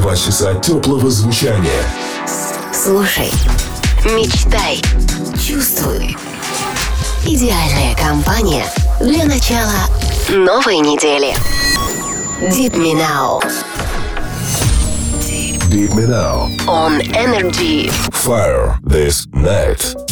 Два часа теплого звучания. Слушай, мечтай, чувствуй. Идеальная компания для начала новой недели. Deep Me Now. Deep Me Now. On Energy. Fire This Night.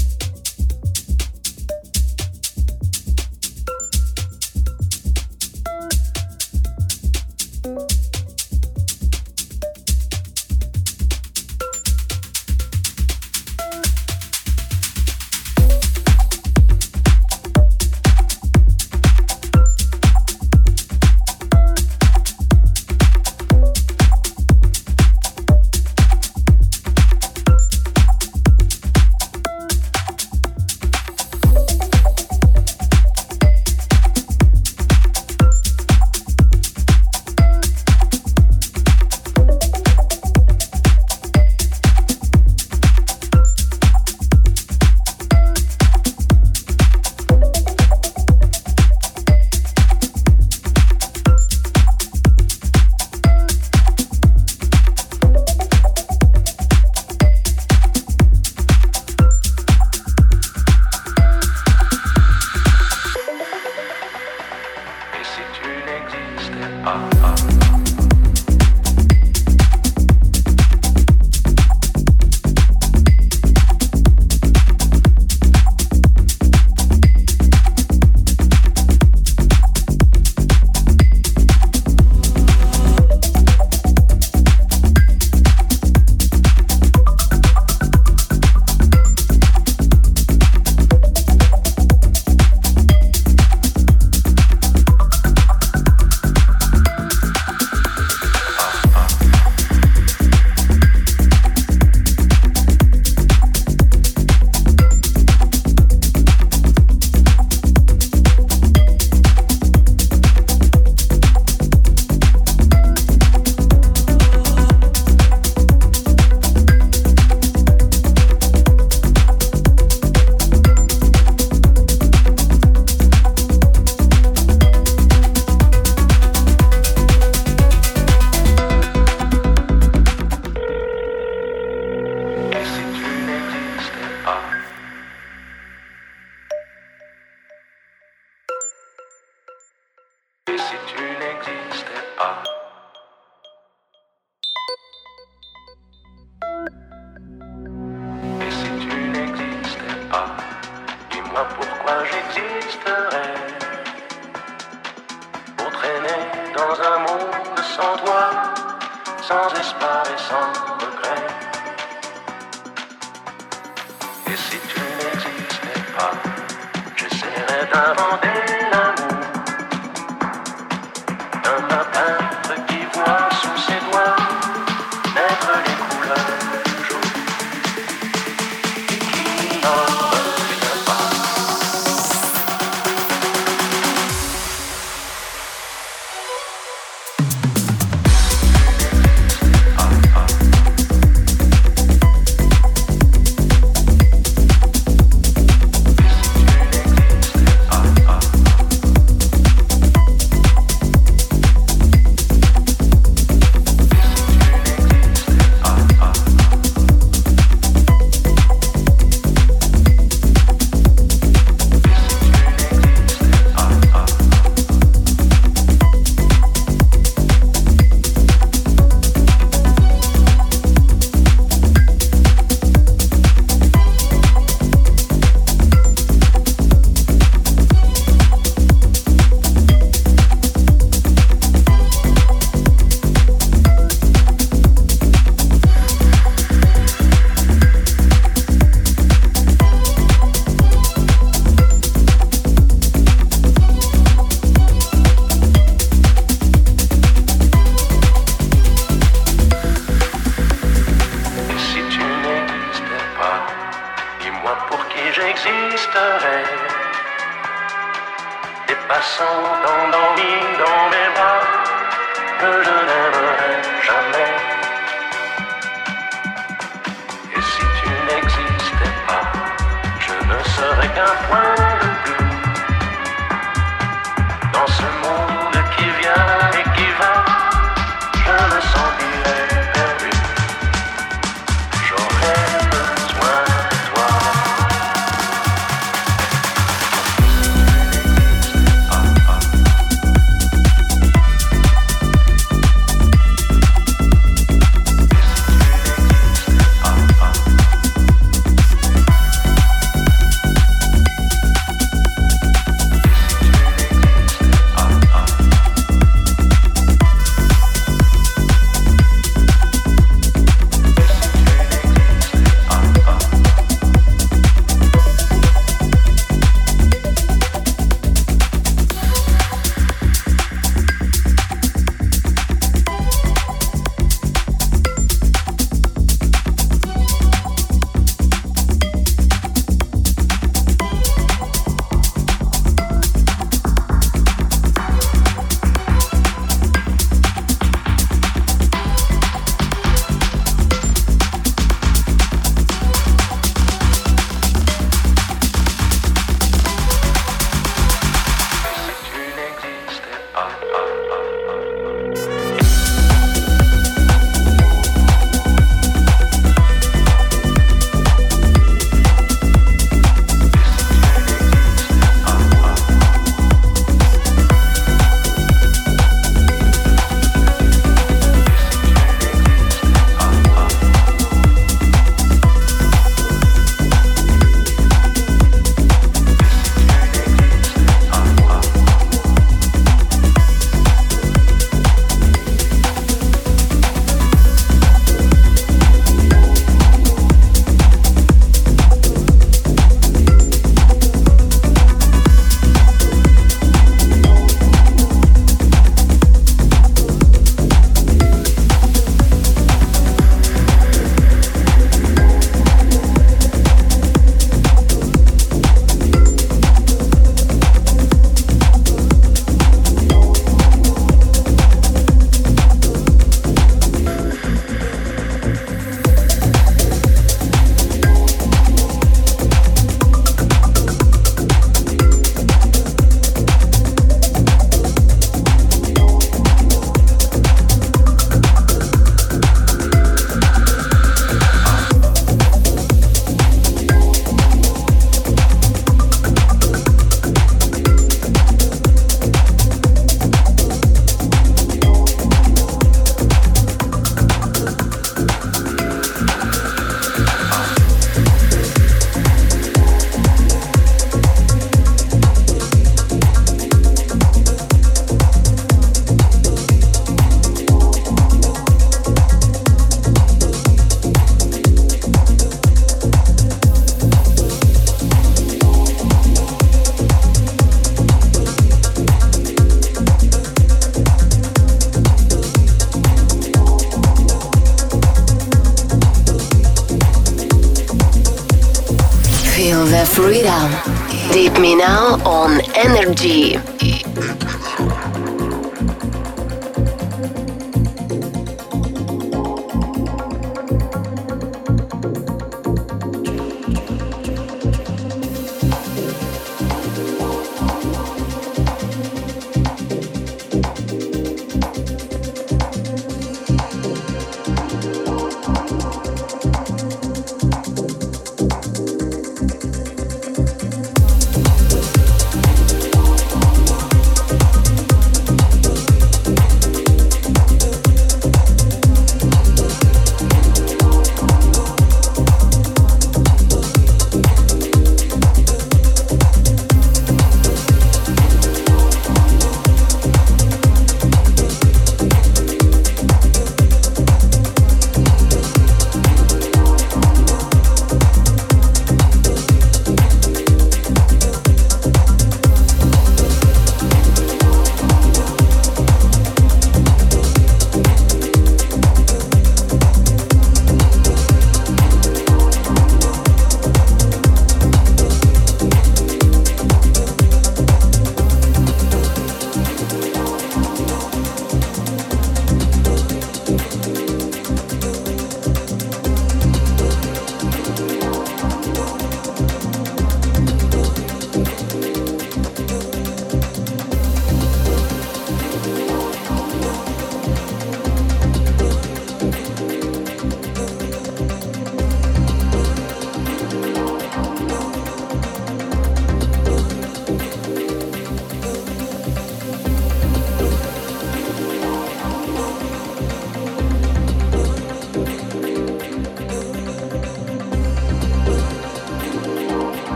OMG.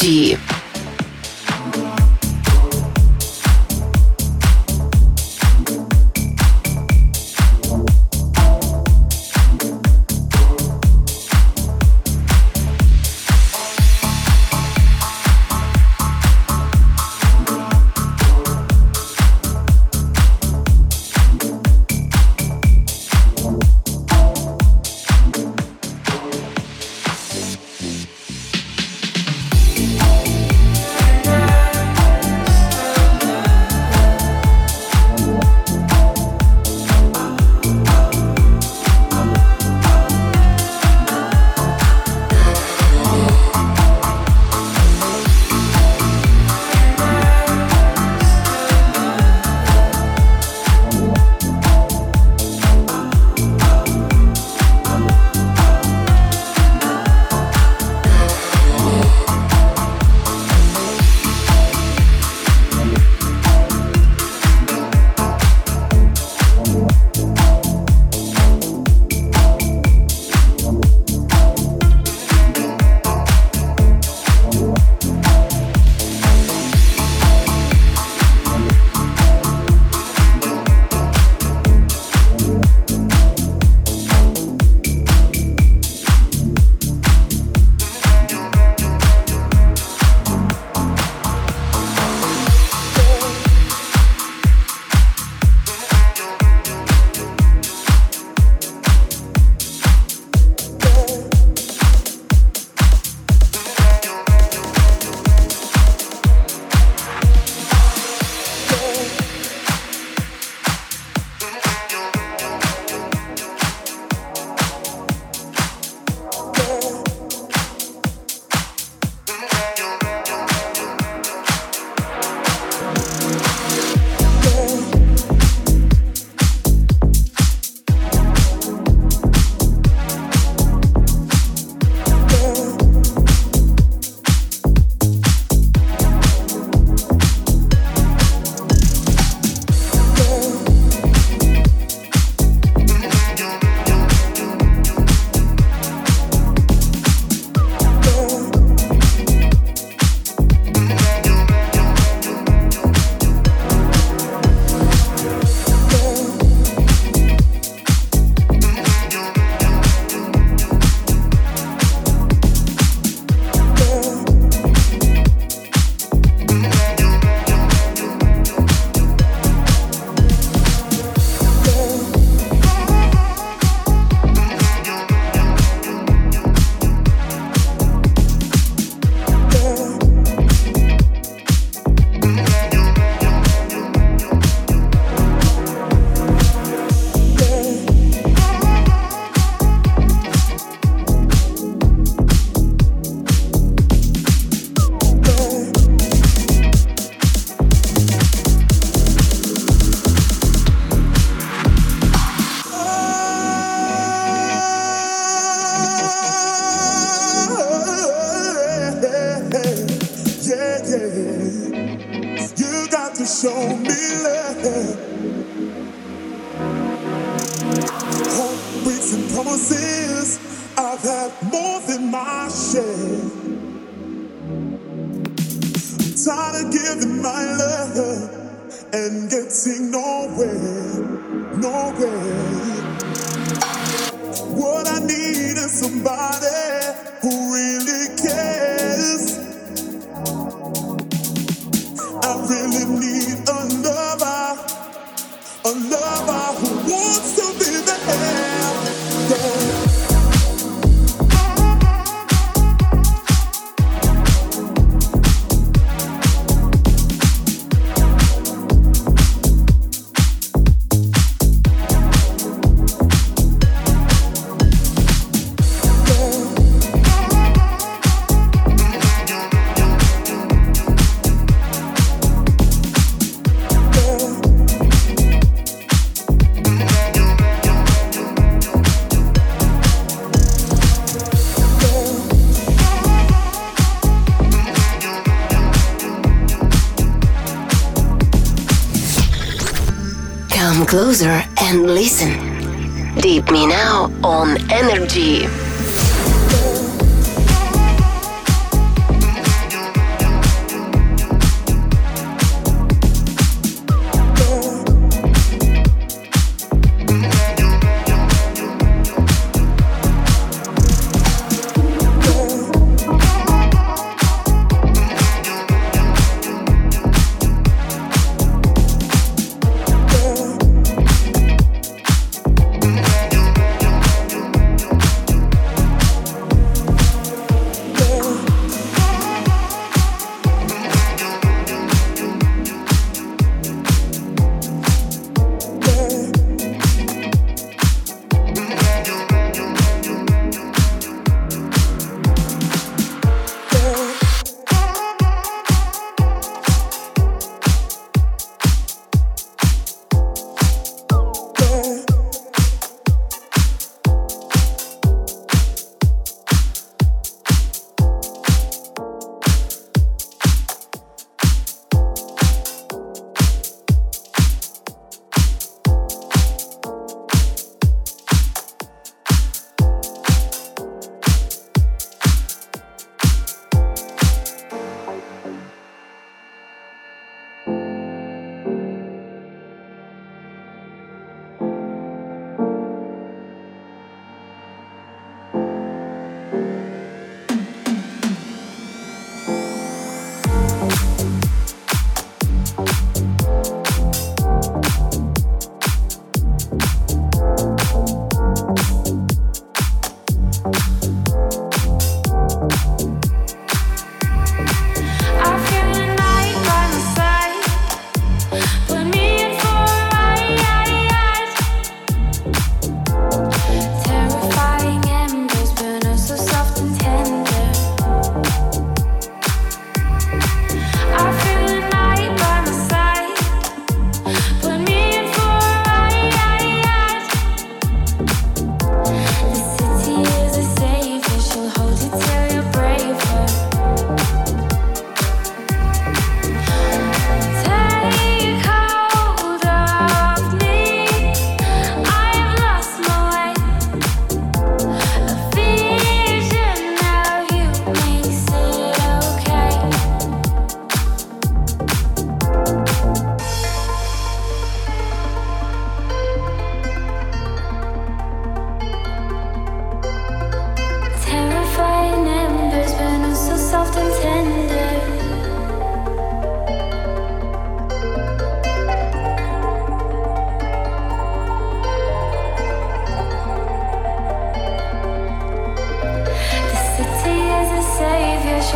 Energy. Closer and listen. Deep Me Now on Energy.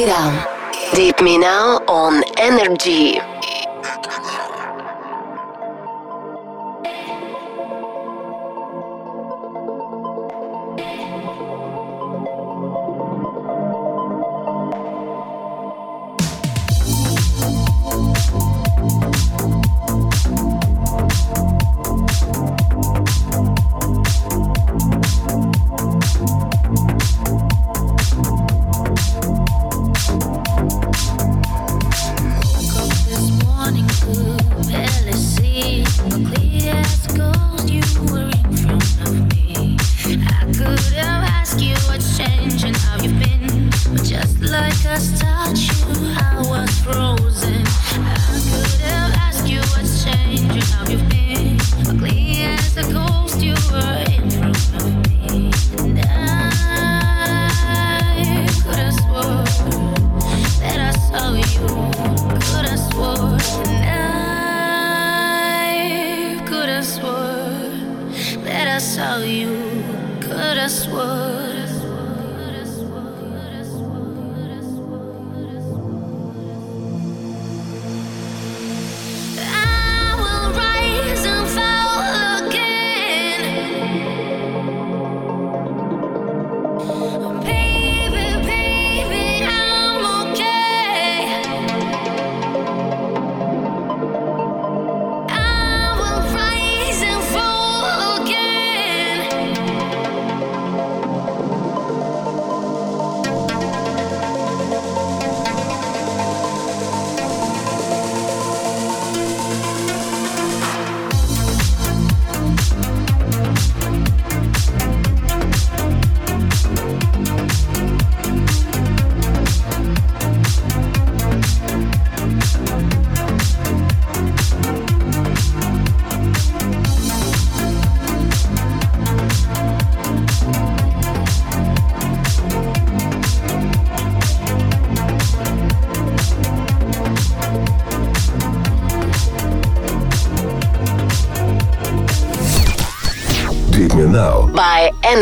freedom. Deep Me Now on Energy.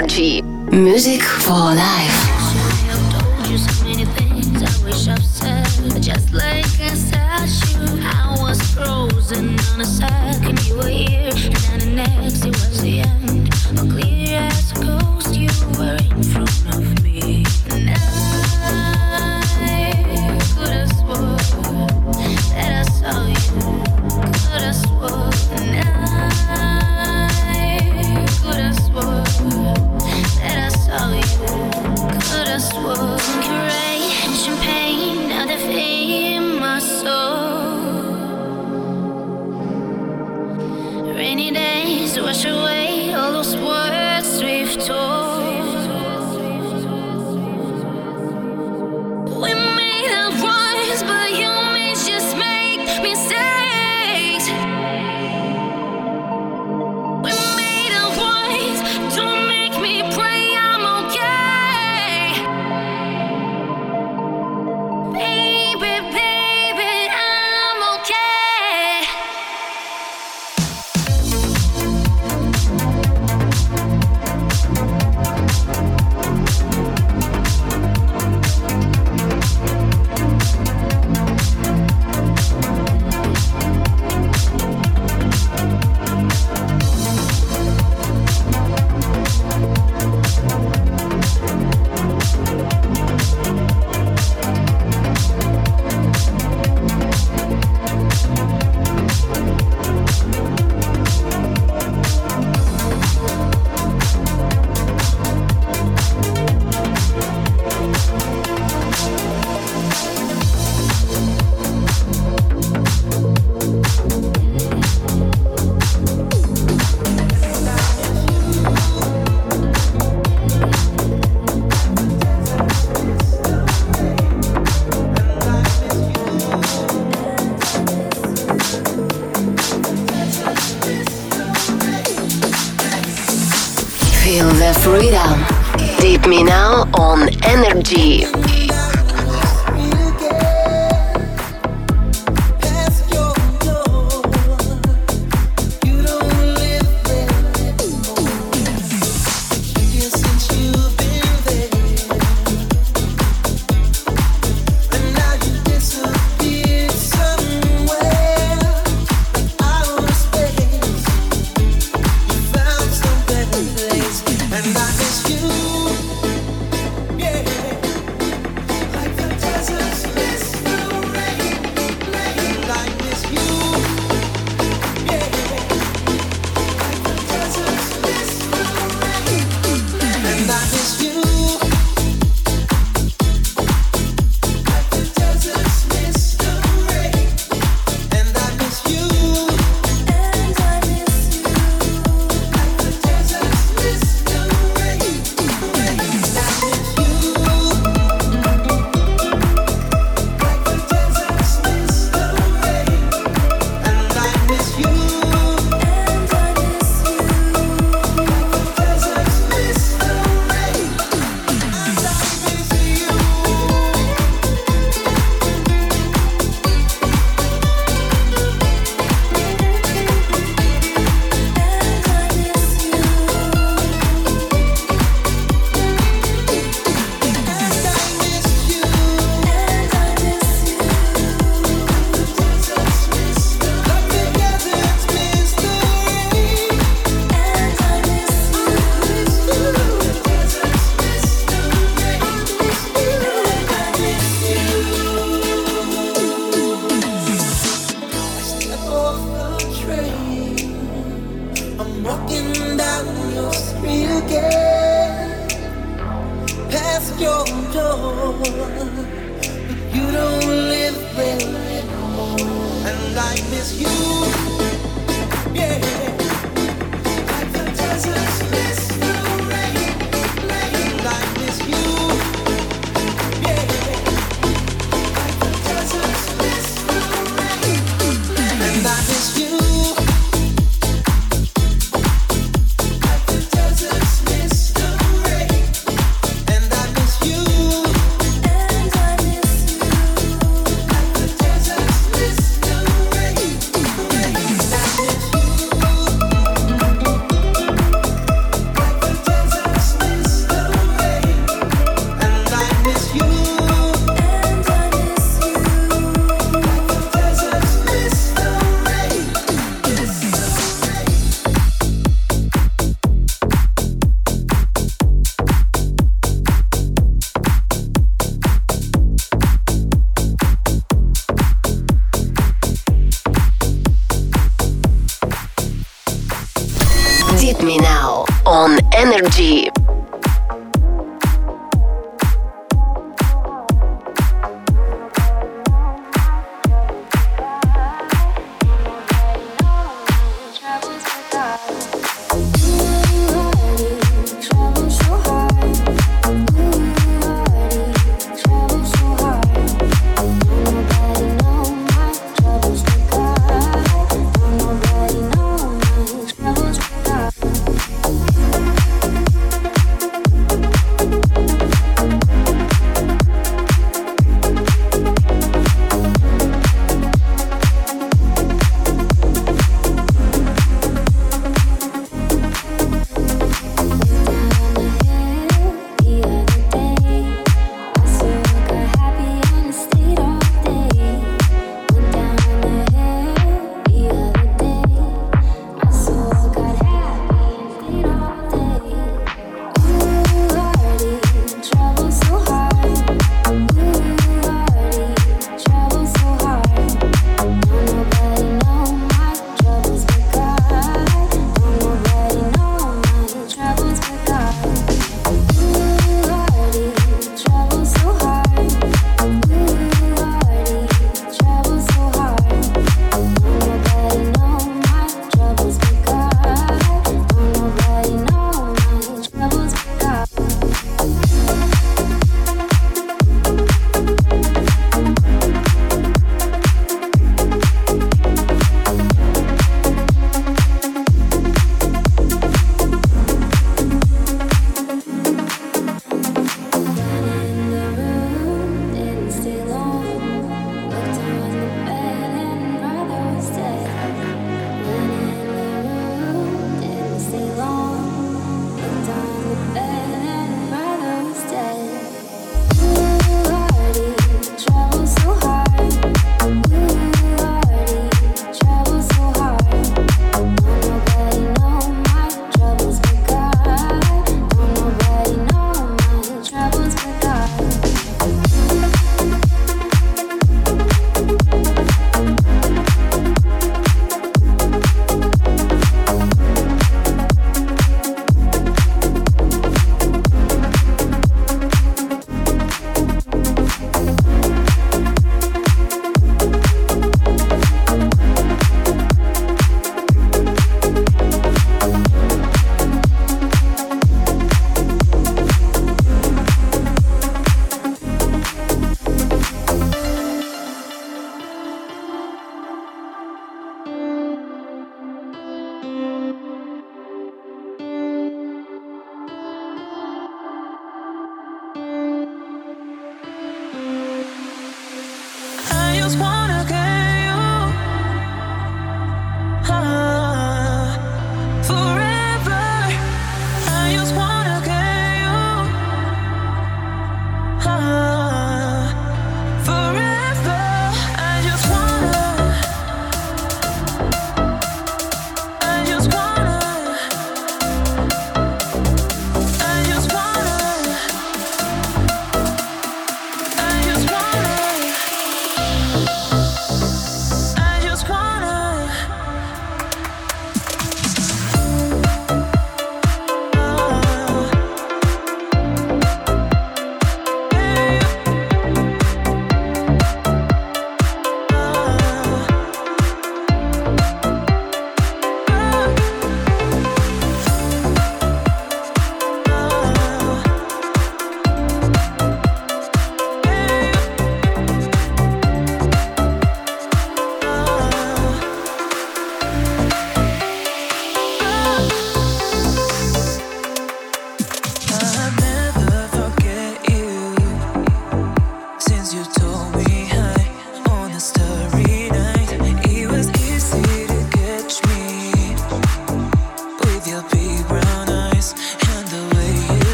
Energy. Music for life.